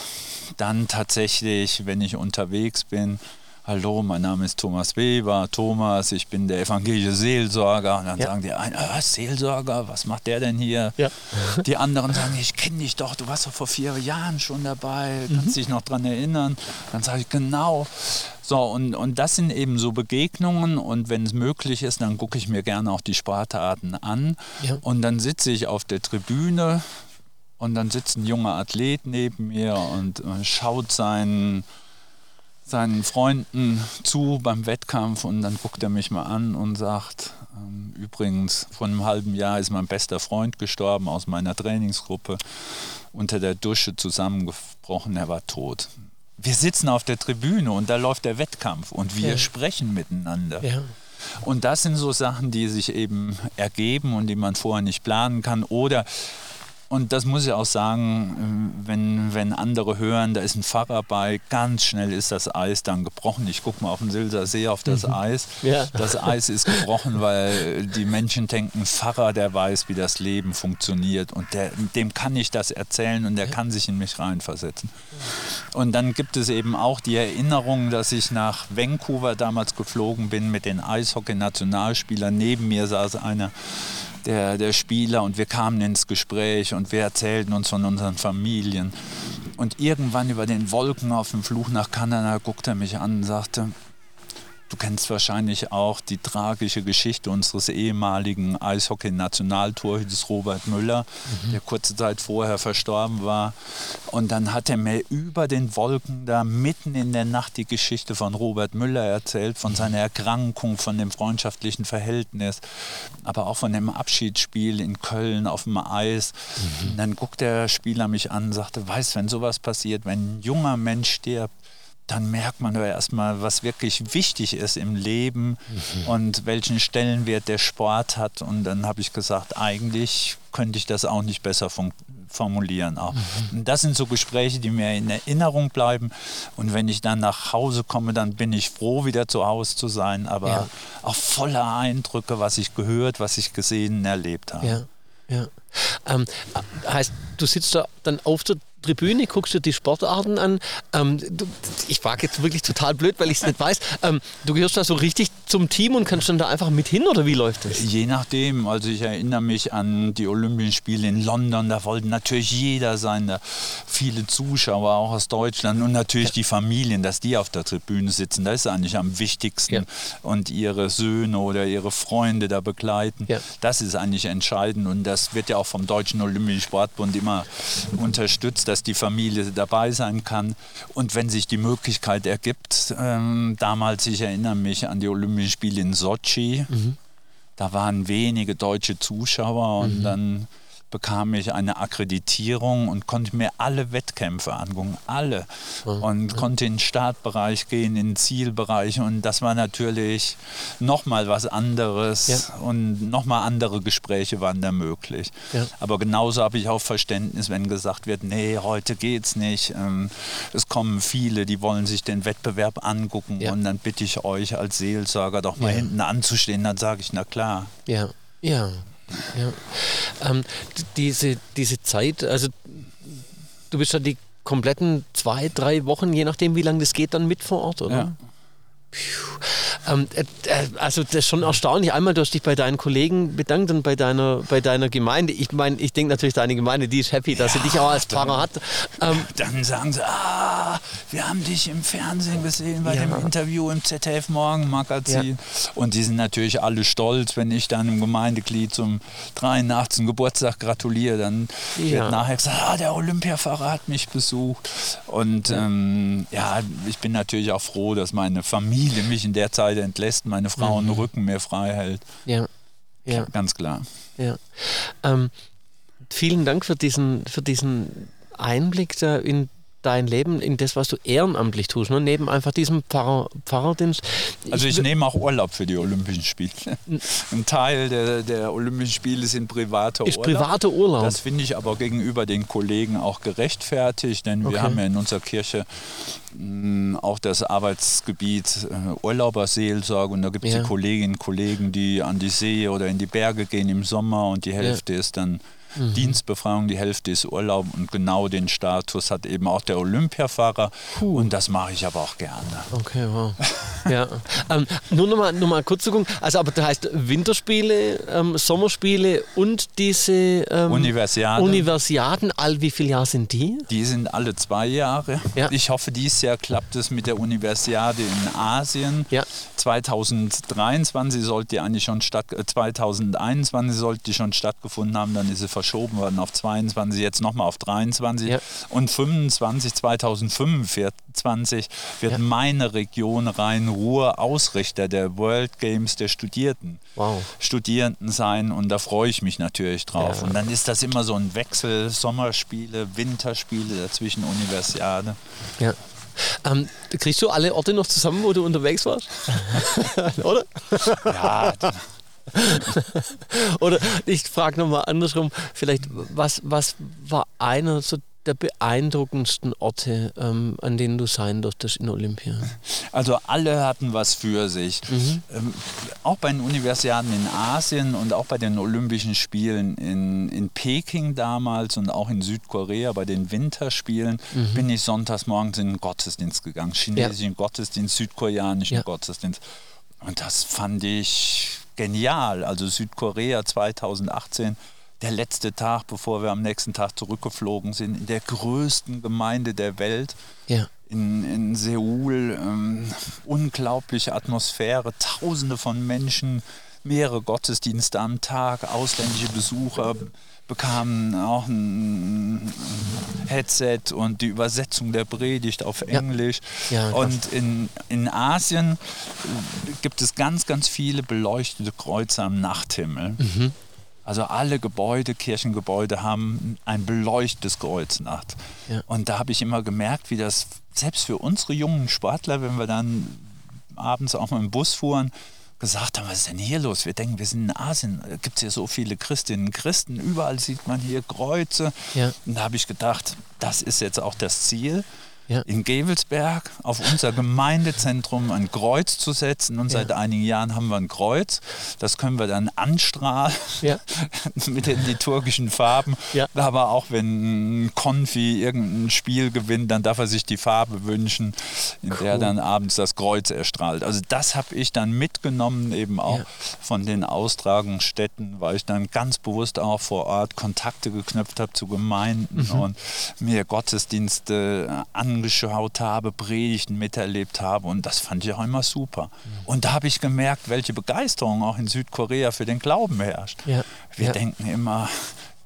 dann tatsächlich, wenn ich unterwegs bin, Hallo, mein Name ist Thomas Weber, Thomas, ich bin der evangelische Seelsorger. Und dann ja. sagen die einen, ah, Seelsorger, was macht der denn hier? Ja. Die anderen sagen, ich kenne dich doch, du warst doch vor vier Jahren schon dabei, kannst mhm. dich noch daran erinnern? Dann sage ich, genau. So, und, und das sind eben so Begegnungen und wenn es möglich ist, dann gucke ich mir gerne auch die Sportarten an. Ja. Und dann sitze ich auf der Tribüne und dann sitzt ein junger Athlet neben mir und schaut seinen seinen Freunden zu beim Wettkampf und dann guckt er mich mal an und sagt, ähm, übrigens, vor einem halben Jahr ist mein bester Freund gestorben aus meiner Trainingsgruppe, unter der Dusche zusammengebrochen, er war tot. Wir sitzen auf der Tribüne und da läuft der Wettkampf und wir ja. sprechen miteinander. Ja. Und das sind so Sachen, die sich eben ergeben und die man vorher nicht planen kann. Oder und das muss ich auch sagen, wenn, wenn andere hören, da ist ein Pfarrer bei, ganz schnell ist das Eis dann gebrochen. Ich gucke mal auf den Silser See auf das mhm. Eis. Ja. Das Eis ist gebrochen, weil die Menschen denken, Pfarrer, der weiß, wie das Leben funktioniert. Und der, dem kann ich das erzählen und der kann sich in mich reinversetzen. Und dann gibt es eben auch die Erinnerung, dass ich nach Vancouver damals geflogen bin mit den Eishockey-Nationalspielern. Neben mir saß einer, der, der Spieler und wir kamen ins Gespräch und wir erzählten uns von unseren Familien. Und irgendwann über den Wolken auf dem Fluch nach Kanada guckte er mich an und sagte, Du kennst wahrscheinlich auch die tragische Geschichte unseres ehemaligen Eishockey-Nationaltorhüters Robert Müller, mhm. der kurze Zeit vorher verstorben war. Und dann hat er mir über den Wolken da mitten in der Nacht die Geschichte von Robert Müller erzählt, von seiner Erkrankung, von dem freundschaftlichen Verhältnis, aber auch von dem Abschiedsspiel in Köln auf dem Eis. Mhm. dann guckt der Spieler mich an und sagte, weißt, wenn sowas passiert, wenn ein junger Mensch stirbt, dann merkt man ja erstmal, was wirklich wichtig ist im Leben mhm. und welchen Stellenwert der Sport hat. Und dann habe ich gesagt, eigentlich könnte ich das auch nicht besser formulieren. Auch. Mhm. das sind so Gespräche, die mir in Erinnerung bleiben. Und wenn ich dann nach Hause komme, dann bin ich froh, wieder zu Hause zu sein, aber ja. auch voller Eindrücke, was ich gehört, was ich gesehen, erlebt habe. Ja. Ja. Ähm, heißt, du sitzt da dann auf der Tribüne, guckst du die Sportarten an. Ähm, du, ich frage jetzt wirklich total blöd, weil ich es nicht weiß. Ähm, du gehörst da so richtig zum Team und kannst dann da einfach mit hin oder wie läuft das? Je nachdem. Also ich erinnere mich an die Olympischen Spiele in London. Da wollten natürlich jeder sein, da viele Zuschauer auch aus Deutschland und natürlich ja. die Familien, dass die auf der Tribüne sitzen. Das ist eigentlich am wichtigsten. Ja. Und ihre Söhne oder ihre Freunde da begleiten. Ja. Das ist eigentlich entscheidend und das wird ja auch vom Deutschen Olympischen Sportbund immer unterstützt, dass die Familie dabei sein kann. Und wenn sich die Möglichkeit ergibt, ähm, damals, ich erinnere mich an die Olympischen Spiele in Sochi, mhm. da waren wenige deutsche Zuschauer und mhm. dann bekam ich eine Akkreditierung und konnte mir alle Wettkämpfe angucken, alle. Und konnte in den Startbereich gehen, in den Zielbereich. Und das war natürlich nochmal was anderes Ja. und nochmal andere Gespräche waren da möglich. Ja. Aber genauso habe ich auch Verständnis, wenn gesagt wird, nee, heute geht's nicht. Ähm, es kommen viele, die wollen sich den Wettbewerb angucken Ja. und dann bitte ich euch als Seelsorger doch mal hinten anzustehen. Dann sage ich, na klar. Ja, ja, ja. Ähm, diese, diese Zeit, also du bist ja die kompletten zwei, drei Wochen, je nachdem, wie lange das geht, dann mit vor Ort, oder? Ja. Ähm, äh, äh, also das ist schon erstaunlich. Einmal, du hast dich bei deinen Kollegen bedankt und bei deiner, bei deiner Gemeinde. Ich meine, ich denke natürlich, deine Gemeinde, die ist happy, dass sie dich auch als Pfarrer hat. Ähm, Dann sagen sie, ah, wir haben dich im Fernsehen gesehen bei Ja. dem Interview im ZDF Morgenmagazin. Und die sind natürlich alle stolz, wenn ich dann einem Gemeindeglied zum 83. Geburtstag gratuliere. Dann Ja. wird nachher gesagt, ah, der Olympiafahrer hat mich besucht. Und ja. Ähm, ja, ich bin natürlich auch froh, dass meine Familie mich in der Zeit entlässt, meine Frau Mhm. den Rücken mir frei hält. ja, ja. Ganz klar. Ja. Ähm, vielen Dank für diesen, für diesen Einblick da in dein Leben, in das, was du ehrenamtlich tust, ne? neben einfach diesem Pfarrer, Pfarrerdienst. Also ich nehme auch Urlaub für die Olympischen Spiele. Ein Teil der, der Olympischen Spiele sind privater ist Urlaub. privater Urlaub. Das finde ich aber gegenüber den Kollegen auch gerechtfertigt, denn wir Okay. haben ja in unserer Kirche mh, auch das Arbeitsgebiet äh, Urlauberseelsorge und da gibt es Ja. die Kolleginnen und Kollegen, die an die See oder in die Berge gehen im Sommer und die Hälfte ist dann Mhm. Dienstbefreiung, die Hälfte ist Urlaub und genau den Status hat eben auch der Olympiafahrer und das mache ich aber auch gerne. Okay, wow. ja. Ähm, nur noch mal, kurz zu gucken. Also, aber das heißt Winterspiele, ähm, Sommerspiele und diese ähm, Universiade. Universiaden, all wie viele Jahre sind die? Die sind alle zwei Jahre. Ja. Ich hoffe, dieses Jahr klappt es mit der Universiade in Asien. Ja. 2023 sollte die eigentlich schon statt, äh, 2021 sollte die schon stattgefunden haben, dann ist sie verschoben worden auf 22, jetzt nochmal auf 23 Ja. und 25, 2025 wird Ja. meine Region Rhein-Ruhr Ausrichter der World Games der Studierten. Wow. Studierenden sein und da freue ich mich natürlich drauf. Ja. Und dann ist das immer so ein Wechsel, Sommerspiele, Winterspiele, dazwischen Universiade. Ja. Ähm, kriegst du alle Orte noch zusammen, wo du unterwegs warst? Oder? Ja, Oder ich frage nochmal andersrum, vielleicht, was, was war einer so der beeindruckendsten Orte, ähm, an denen du sein durftest in Olympia? also alle hatten was für sich. Ähm, auch bei den Universiaden in Asien und auch bei den Olympischen Spielen in, in Peking damals und auch in Südkorea bei den Winterspielen bin ich sonntags morgens in den Gottesdienst gegangen. Chinesischen Gottesdienst, südkoreanischen Ja. Gottesdienst. Und das fand ich genial. Also Südkorea 2018, der letzte Tag, bevor wir am nächsten Tag zurückgeflogen sind, in der größten Gemeinde der Welt Ja. in, in Seoul. Ähm, unglaubliche Atmosphäre, tausende von Menschen, mehrere Gottesdienste am Tag, ausländische Besucher bekamen auch ein Headset und die Übersetzung der Predigt auf Englisch. Ja, krass. und in, in Asien äh, gibt es ganz, ganz viele beleuchtete Kreuze am Nachthimmel. Mhm. Also alle Gebäude, Kirchengebäude haben ein beleuchtetes Kreuznacht. Ja. Und da habe ich immer gemerkt, wie das selbst für unsere jungen Sportler, wenn wir dann abends auch mal im Bus fuhren, gesagt haben, was ist denn hier los? Wir denken, wir sind in Asien, gibt es hier so viele Christinnen und Christen, überall sieht man hier Kreuze. Ja. Und da habe ich gedacht, das ist jetzt auch das Ziel, Ja. in Gevelsberg auf unser Gemeindezentrum ein Kreuz zu setzen. Und Ja. seit einigen Jahren haben wir ein Kreuz. Das können wir dann anstrahlen Ja. mit den liturgischen Farben. Aber auch wenn ein Konfi irgendein Spiel gewinnt, dann darf er sich die Farbe wünschen, in der Cool. dann abends das Kreuz erstrahlt. Also das habe ich dann mitgenommen, eben auch von den Austragungsstätten, weil ich dann ganz bewusst auch vor Ort Kontakte geknüpft habe zu Gemeinden Mhm. und mir Gottesdienste angeschaut habe, Predigten miterlebt habe und das fand ich auch immer super. Mhm. Und da habe ich gemerkt, welche Begeisterung auch in Südkorea für den Glauben herrscht. Ja. Wir Ja. denken immer,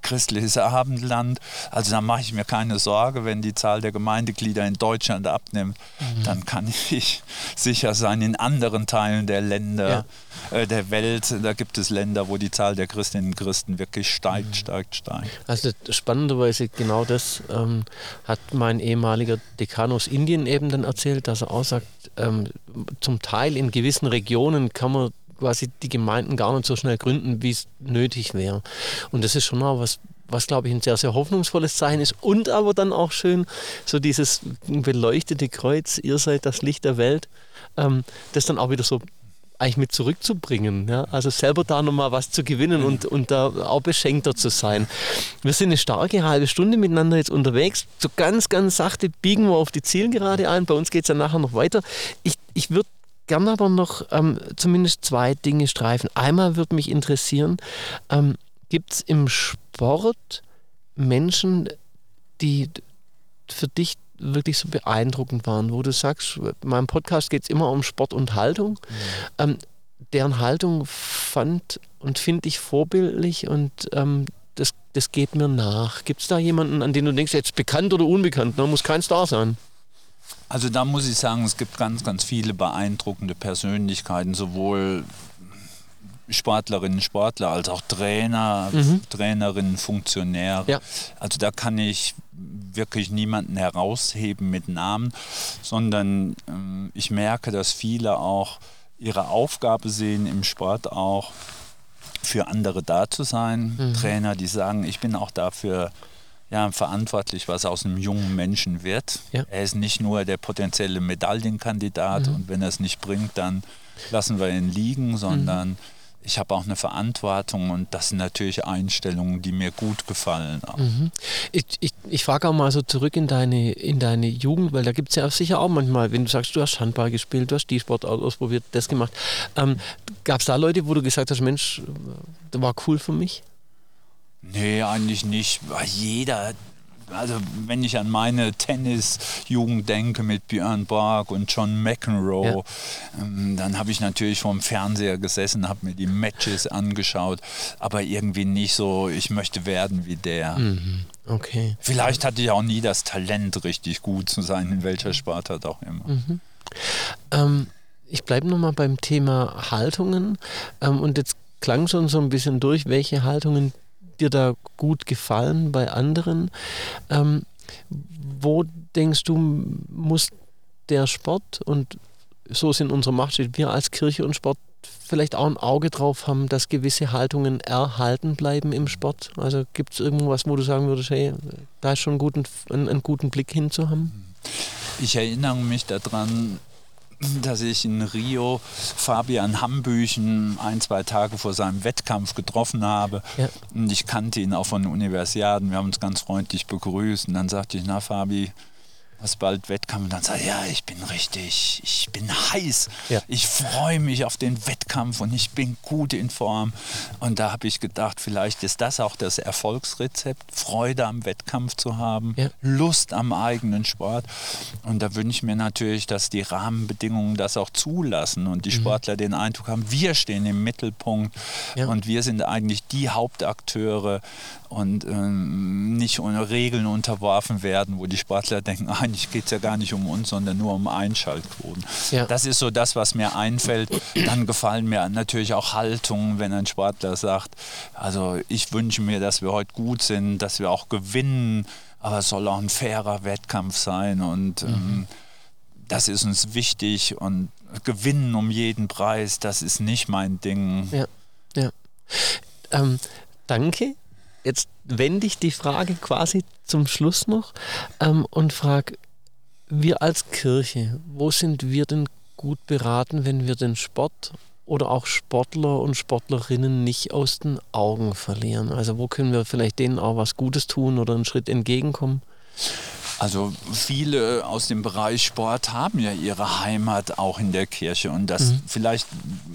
christliches Abendland. Also da mache ich mir keine Sorge, wenn die Zahl der Gemeindeglieder in Deutschland abnimmt, mhm. dann kann ich sicher sein, in anderen Teilen der Länder, ja. äh, der Welt, da gibt es Länder, wo die Zahl der Christinnen und Christen wirklich steigt, mhm. steigt, steigt. Also spannenderweise genau das ähm, hat mein ehemaliger Dekan aus Indien eben dann erzählt, dass er auch sagt, ähm, zum Teil in gewissen Regionen kann man quasi die Gemeinden gar nicht so schnell gründen, wie es nötig wäre. Und das ist schon mal was, was glaube ich ein sehr, sehr hoffnungsvolles Zeichen ist. Und aber dann auch schön so dieses beleuchtete Kreuz, ihr seid das Licht der Welt, ähm, das dann auch wieder so eigentlich mit zurückzubringen. Ja? Also selber da nochmal was zu gewinnen und, und da auch beschenkter zu sein. Wir sind eine starke halbe Stunde miteinander jetzt unterwegs. So ganz, ganz sachte biegen wir auf die Zielgerade ein. Bei uns geht es ja nachher noch weiter. Ich, ich würde gerne aber noch ähm, zumindest zwei Dinge streifen. Einmal würde mich interessieren, ähm, gibt es im Sport Menschen, die für dich wirklich so beeindruckend waren, wo du sagst, in meinem Podcast geht es immer um Sport und Haltung. Mhm. Ähm, deren Haltung fand und finde ich vorbildlich und ähm, das, das geht mir nach. Gibt es da jemanden, an den du denkst, jetzt bekannt oder unbekannt, ne? muss kein Star sein? Also da muss ich sagen, es gibt ganz, ganz viele beeindruckende Persönlichkeiten, sowohl Sportlerinnen, Sportler als auch Trainer, mhm. Trainerinnen, Funktionäre. Ja. Also da kann ich wirklich niemanden herausheben mit Namen, sondern äh, ich merke, dass viele auch ihre Aufgabe sehen im Sport auch für andere da zu sein. Mhm. Trainer, die sagen, ich bin auch dafür ja, verantwortlich, was aus einem jungen Menschen wird. Ja. Er ist nicht nur der potenzielle Medaillenkandidat mhm. und wenn er es nicht bringt, dann lassen wir ihn liegen, sondern mhm. ich habe auch eine Verantwortung und das sind natürlich Einstellungen, die mir gut gefallen. Mhm. Ich, ich, ich frage auch mal so zurück in deine, in deine Jugend, weil da gibt es ja sicher auch manchmal, wenn du sagst, du hast Handball gespielt, du hast die Sport ausprobiert, das gemacht. Ähm, Gab es da Leute, wo du gesagt hast, Mensch, das war cool für mich? Nee, eigentlich nicht. Jeder, also wenn ich an meine Tennisjugend denke mit Björn Borg und John McEnroe, ja. ähm, dann habe ich natürlich vorm Fernseher gesessen, habe mir die Matches angeschaut, aber irgendwie nicht so, ich möchte werden wie der. Mhm. Okay. Vielleicht hatte ich auch nie das Talent, richtig gut zu sein, in welcher Sportart auch immer. Mhm. Ähm, ich bleibe nochmal beim Thema Haltungen ähm, und jetzt klang schon so ein bisschen durch, welche Haltungen dir da gut gefallen bei anderen? Ähm, wo denkst du, muss der Sport und so sind unsere Macht, wir als Kirche und Sport vielleicht auch ein Auge drauf haben, dass gewisse Haltungen erhalten bleiben im Sport? Also gibt es irgendwas, wo du sagen würdest, hey, da ist schon einen guten, einen, einen guten Blick hinzuhaben? Ich erinnere mich daran, dass ich in Rio Fabian Hambüchen ein, zwei Tage vor seinem Wettkampf getroffen habe. Ja. Und ich kannte ihn auch von Universiaden. Wir haben uns ganz freundlich begrüßt. Und dann sagte ich, na Fabi, hast bald Wettkampf und dann sagt, ja, ich bin richtig, ich bin heiß. Ja. Ich freue mich auf den Wettkampf und ich bin gut in Form. Und da habe ich gedacht, vielleicht ist das auch das Erfolgsrezept, Freude am Wettkampf zu haben, ja. Lust am eigenen Sport. Und da wünsche ich mir natürlich, dass die Rahmenbedingungen das auch zulassen und die mhm. Sportler den Eindruck haben, wir stehen im Mittelpunkt ja. und wir sind eigentlich die Hauptakteure und ähm, nicht ohne Regeln unterworfen werden, wo die Sportler denken, eigentlich geht es ja gar nicht um uns, sondern nur um Einschaltquoten. Ja. Das ist so das, was mir einfällt. Dann gefallen mir natürlich auch Haltungen, wenn ein Sportler sagt, also ich wünsche mir, dass wir heute gut sind, dass wir auch gewinnen, aber es soll auch ein fairer Wettkampf sein und mhm. ähm, das ist uns wichtig und gewinnen um jeden Preis, das ist nicht mein Ding. Ja, ja. Ähm, danke jetzt wende ich die Frage quasi zum Schluss noch ähm, und frage, wir als Kirche, wo sind wir denn gut beraten, wenn wir den Sport oder auch Sportler und Sportlerinnen nicht aus den Augen verlieren? Also wo können wir vielleicht denen auch was Gutes tun oder einen Schritt entgegenkommen? Also viele aus dem Bereich Sport haben ja ihre Heimat auch in der Kirche und das mhm. vielleicht,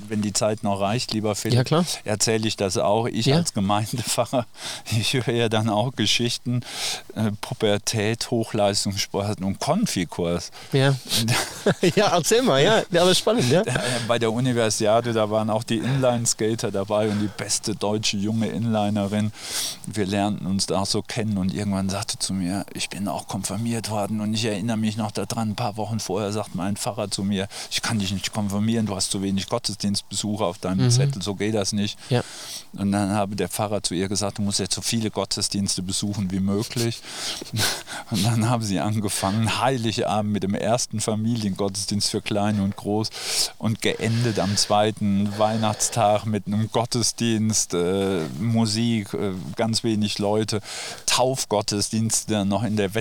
wenn die Zeit noch reicht, lieber Philipp, ja, erzähle ich das auch. Ich ja. als Gemeindepfarrer, ich höre ja dann auch Geschichten, äh, Pubertät, Hochleistungssport und Konfikurs. Ja. ja, erzähl mal, ja, aber spannend, ja. Bei der Universiade, da waren auch die Inline-Skater dabei und die beste deutsche junge Inlinerin. Wir lernten uns da auch so kennen und irgendwann sagte zu mir, ich bin auch konfirmiert worden und ich erinnere mich noch daran, ein paar Wochen vorher sagt mein Pfarrer zu mir, ich kann dich nicht konfirmieren, du hast zu wenig Gottesdienstbesuche auf deinem mhm. Zettel, so geht das nicht. Ja. Und dann habe der Pfarrer zu ihr gesagt, du musst jetzt so viele Gottesdienste besuchen wie möglich. Und dann haben sie angefangen, Heiligabend mit dem ersten Familiengottesdienst für Klein und Groß und geendet am zweiten Weihnachtstag mit einem Gottesdienst, äh, Musik, äh, ganz wenig Leute, Taufgottesdienste dann noch in der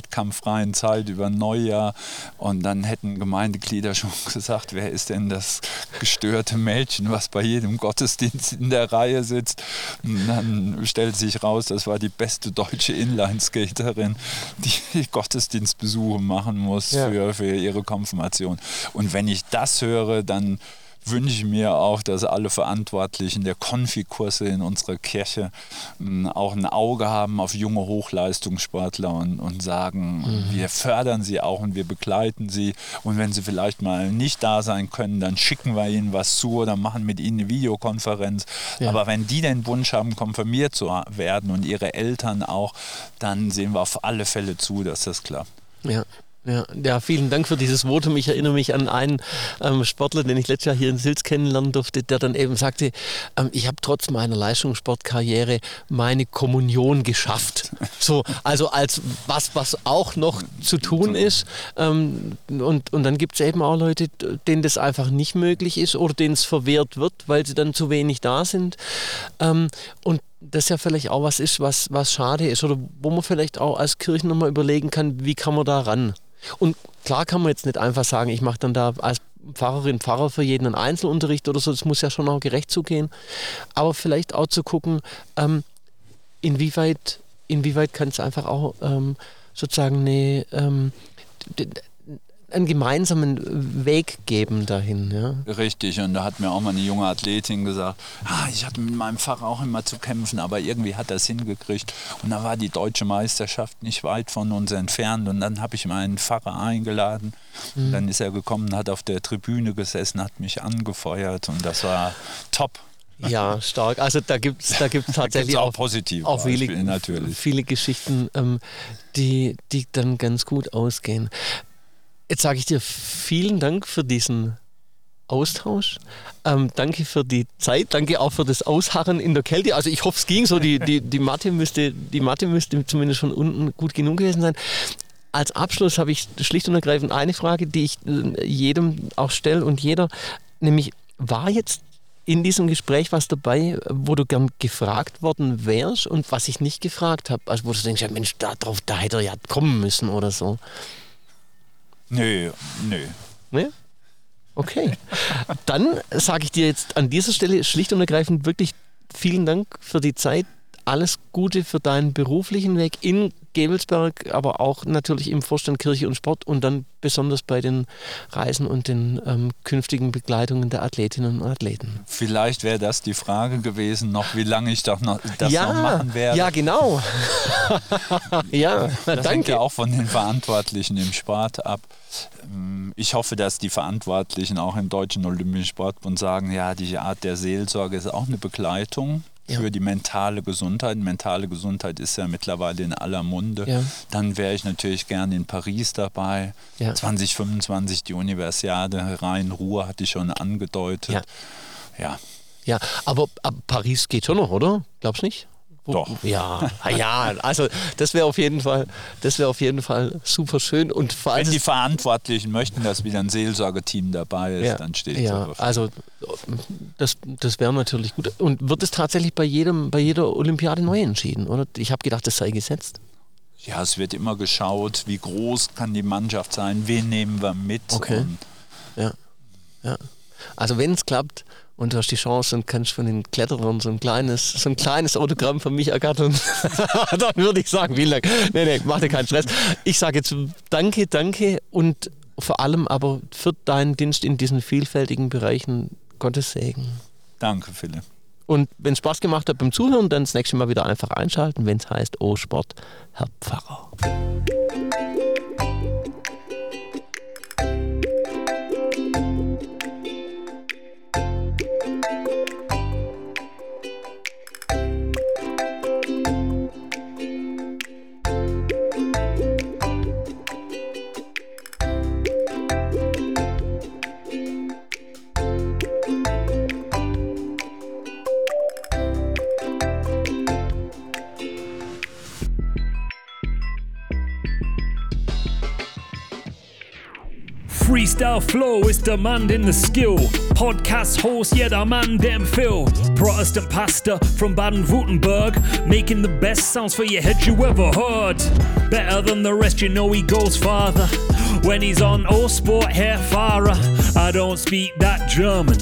wettkampffreien Zeit über Neujahr. Und dann hätten Gemeindeglieder schon gesagt, wer ist denn das gestörte Mädchen, was bei jedem Gottesdienst in der Reihe sitzt. Und dann stellt sich raus, das war die beste deutsche Inlineskaterin, die Gottesdienstbesuche machen muss ja. für, für ihre Konfirmation. Und wenn ich das höre, dann wünsche ich mir auch, dass alle Verantwortlichen der Konfikurse in unserer Kirche hm, auch ein Auge haben auf junge Hochleistungssportler und, und sagen, mhm. wir fördern sie auch und wir begleiten sie. Und wenn sie vielleicht mal nicht da sein können, dann schicken wir ihnen was zu oder machen mit ihnen eine Videokonferenz. Ja. Aber wenn die den Wunsch haben, konfirmiert zu werden und ihre Eltern auch, dann sehen wir auf alle Fälle zu, dass das klappt. Ja, ja, ja, vielen Dank für dieses Votum. Ich erinnere mich an einen ähm, Sportler, den ich letztes Jahr hier in Sils kennenlernen durfte, der dann eben sagte, ähm, ich habe trotz meiner Leistungssportkarriere meine Kommunion geschafft. So, also als was, was auch noch zu tun ist. Ähm, und, und dann gibt es eben auch Leute, denen das einfach nicht möglich ist oder denen es verwehrt wird, weil sie dann zu wenig da sind. Ähm, und das ja vielleicht auch was ist, was, was schade ist oder wo man vielleicht auch als Kirche nochmal überlegen kann, wie kann man da ran? Und klar kann man jetzt nicht einfach sagen, ich mache dann da als Pfarrerin, Pfarrer für jeden einen Einzelunterricht oder so, das muss ja schon auch gerecht zugehen. Aber vielleicht auch zu gucken, ähm, inwieweit, inwieweit kann es einfach auch ähm, sozusagen eine, ähm, einen gemeinsamen Weg geben dahin. Ja? Richtig, und da hat mir auch mal eine junge Athletin gesagt, ah, ich hatte mit meinem Fahrer auch immer zu kämpfen, aber irgendwie hat er es hingekriegt. Und da war die deutsche Meisterschaft nicht weit von uns entfernt und dann habe ich meinen Pfarrer eingeladen. Mhm. Dann ist er gekommen, hat auf der Tribüne gesessen, hat mich angefeuert und das war top. Ja, stark. Also da gibt es da gibt's tatsächlich auch, auch positiv auch viele, natürlich. viele Geschichten, ähm, die, die dann ganz gut ausgehen. Jetzt sage ich dir vielen Dank für diesen Austausch. Ähm, danke für die Zeit, danke auch für das Ausharren in der Kälte. Also ich hoffe, es ging so. Die, die, die, Matte müsste, die Matte müsste zumindest schon unten gut genug gewesen sein. Als Abschluss habe ich schlicht und ergreifend eine Frage, die ich äh, jedem auch stelle und jeder, nämlich war jetzt in diesem Gespräch was dabei, wo du gern gefragt worden wärst und was ich nicht gefragt habe? Also wo du denkst, ja Mensch, da drauf, da hätte er ja kommen müssen oder so. Nö, nö. Nee? Okay. Dann sage ich dir jetzt an dieser Stelle schlicht und ergreifend wirklich vielen Dank für die Zeit. Alles Gute für deinen beruflichen Weg in Gebelsberg, aber auch natürlich im Vorstand Kirche und Sport und dann besonders bei den Reisen und den ähm, künftigen Begleitungen der Athletinnen und Athleten. Vielleicht wäre das die Frage gewesen, noch wie lange ich doch noch, das ja, noch machen werde. Ja, genau. ja, das danke. hängt ja auch von den Verantwortlichen im Sport ab. Ähm, ich hoffe, dass die Verantwortlichen auch im Deutschen Olympischen Sportbund sagen, ja, die Art der Seelsorge ist auch eine Begleitung ja. für die mentale Gesundheit. Mentale Gesundheit ist ja mittlerweile in aller Munde. Ja. Dann wäre ich natürlich gerne in Paris dabei. Ja. 2025 die Universiade Rhein-Ruhr hatte ich schon angedeutet. Ja. Ja, aber, aber Paris geht schon noch, oder? Glaubst du nicht? Doch. Ja, ja, also das wäre auf jeden Fall, das wäre auf jeden Fall super schön. Und vor allem, Wenn die Verantwortlichen möchten, dass wieder ein Seelsorgeteam dabei ist, ja, dann steht ja, also das, das wäre natürlich gut. Und wird es tatsächlich bei jedem, bei jeder Olympiade neu entschieden, oder? Ich habe gedacht, das sei gesetzt. Ja, es wird immer geschaut, wie groß kann die Mannschaft sein, wen nehmen wir mit. Okay. ja. ja. Also wenn es klappt und du hast die Chance und kannst von den Kletterern so ein kleines, so ein kleines Autogramm von mich ergattern, dann würde ich sagen, vielen Dank. Nee, nee, mach dir keinen Stress. Ich sage jetzt danke, danke und vor allem aber für deinen Dienst in diesen vielfältigen Bereichen Gottes Segen. Danke, Philipp. Und wenn es Spaß gemacht hat beim Zuhören, dann das nächste Mal wieder einfach einschalten, wenn es heißt, oh Sport, Herr Pfarrer. Freestyle flow is demanding the skill. Podcast host, yeah, the man them Phil. Protestant pastor from Baden-Württemberg, making the best sounds for your head you ever heard. Better than the rest, you know he goes farther. When he's on all sport hair Farah, I don't speak that German.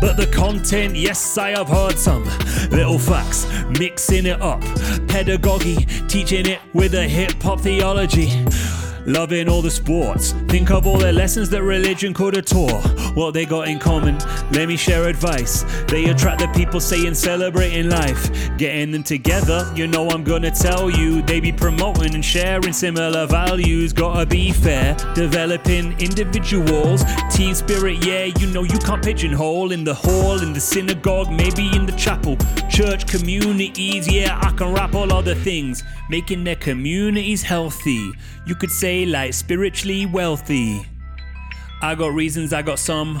But the content, yes, I have heard some. Little facts, mixing it up. Pedagogy, teaching it with a hip hop theology. Loving all the sports. Think of all the lessons that religion could have taught. What they got in common. Let me share advice. They attract the people saying celebrating life. Getting them together, you know I'm gonna tell you. They be promoting and sharing similar values. Gotta be fair. Developing individuals. Team spirit, yeah, you know you can't pigeonhole. In the hall, in the synagogue, maybe in the chapel. Church communities, yeah, I can rap all other things. Making their communities healthy. You could say like spiritually wealthy. I got reasons, I got some.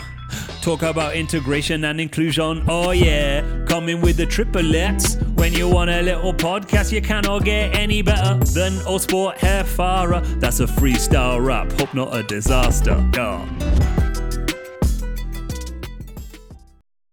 Talk about integration and inclusion. Oh yeah, coming with the triplets. When you want a little podcast, you cannot get any better than Old Sport Hair Farah. That's a freestyle rap. Hope not a disaster. Yeah.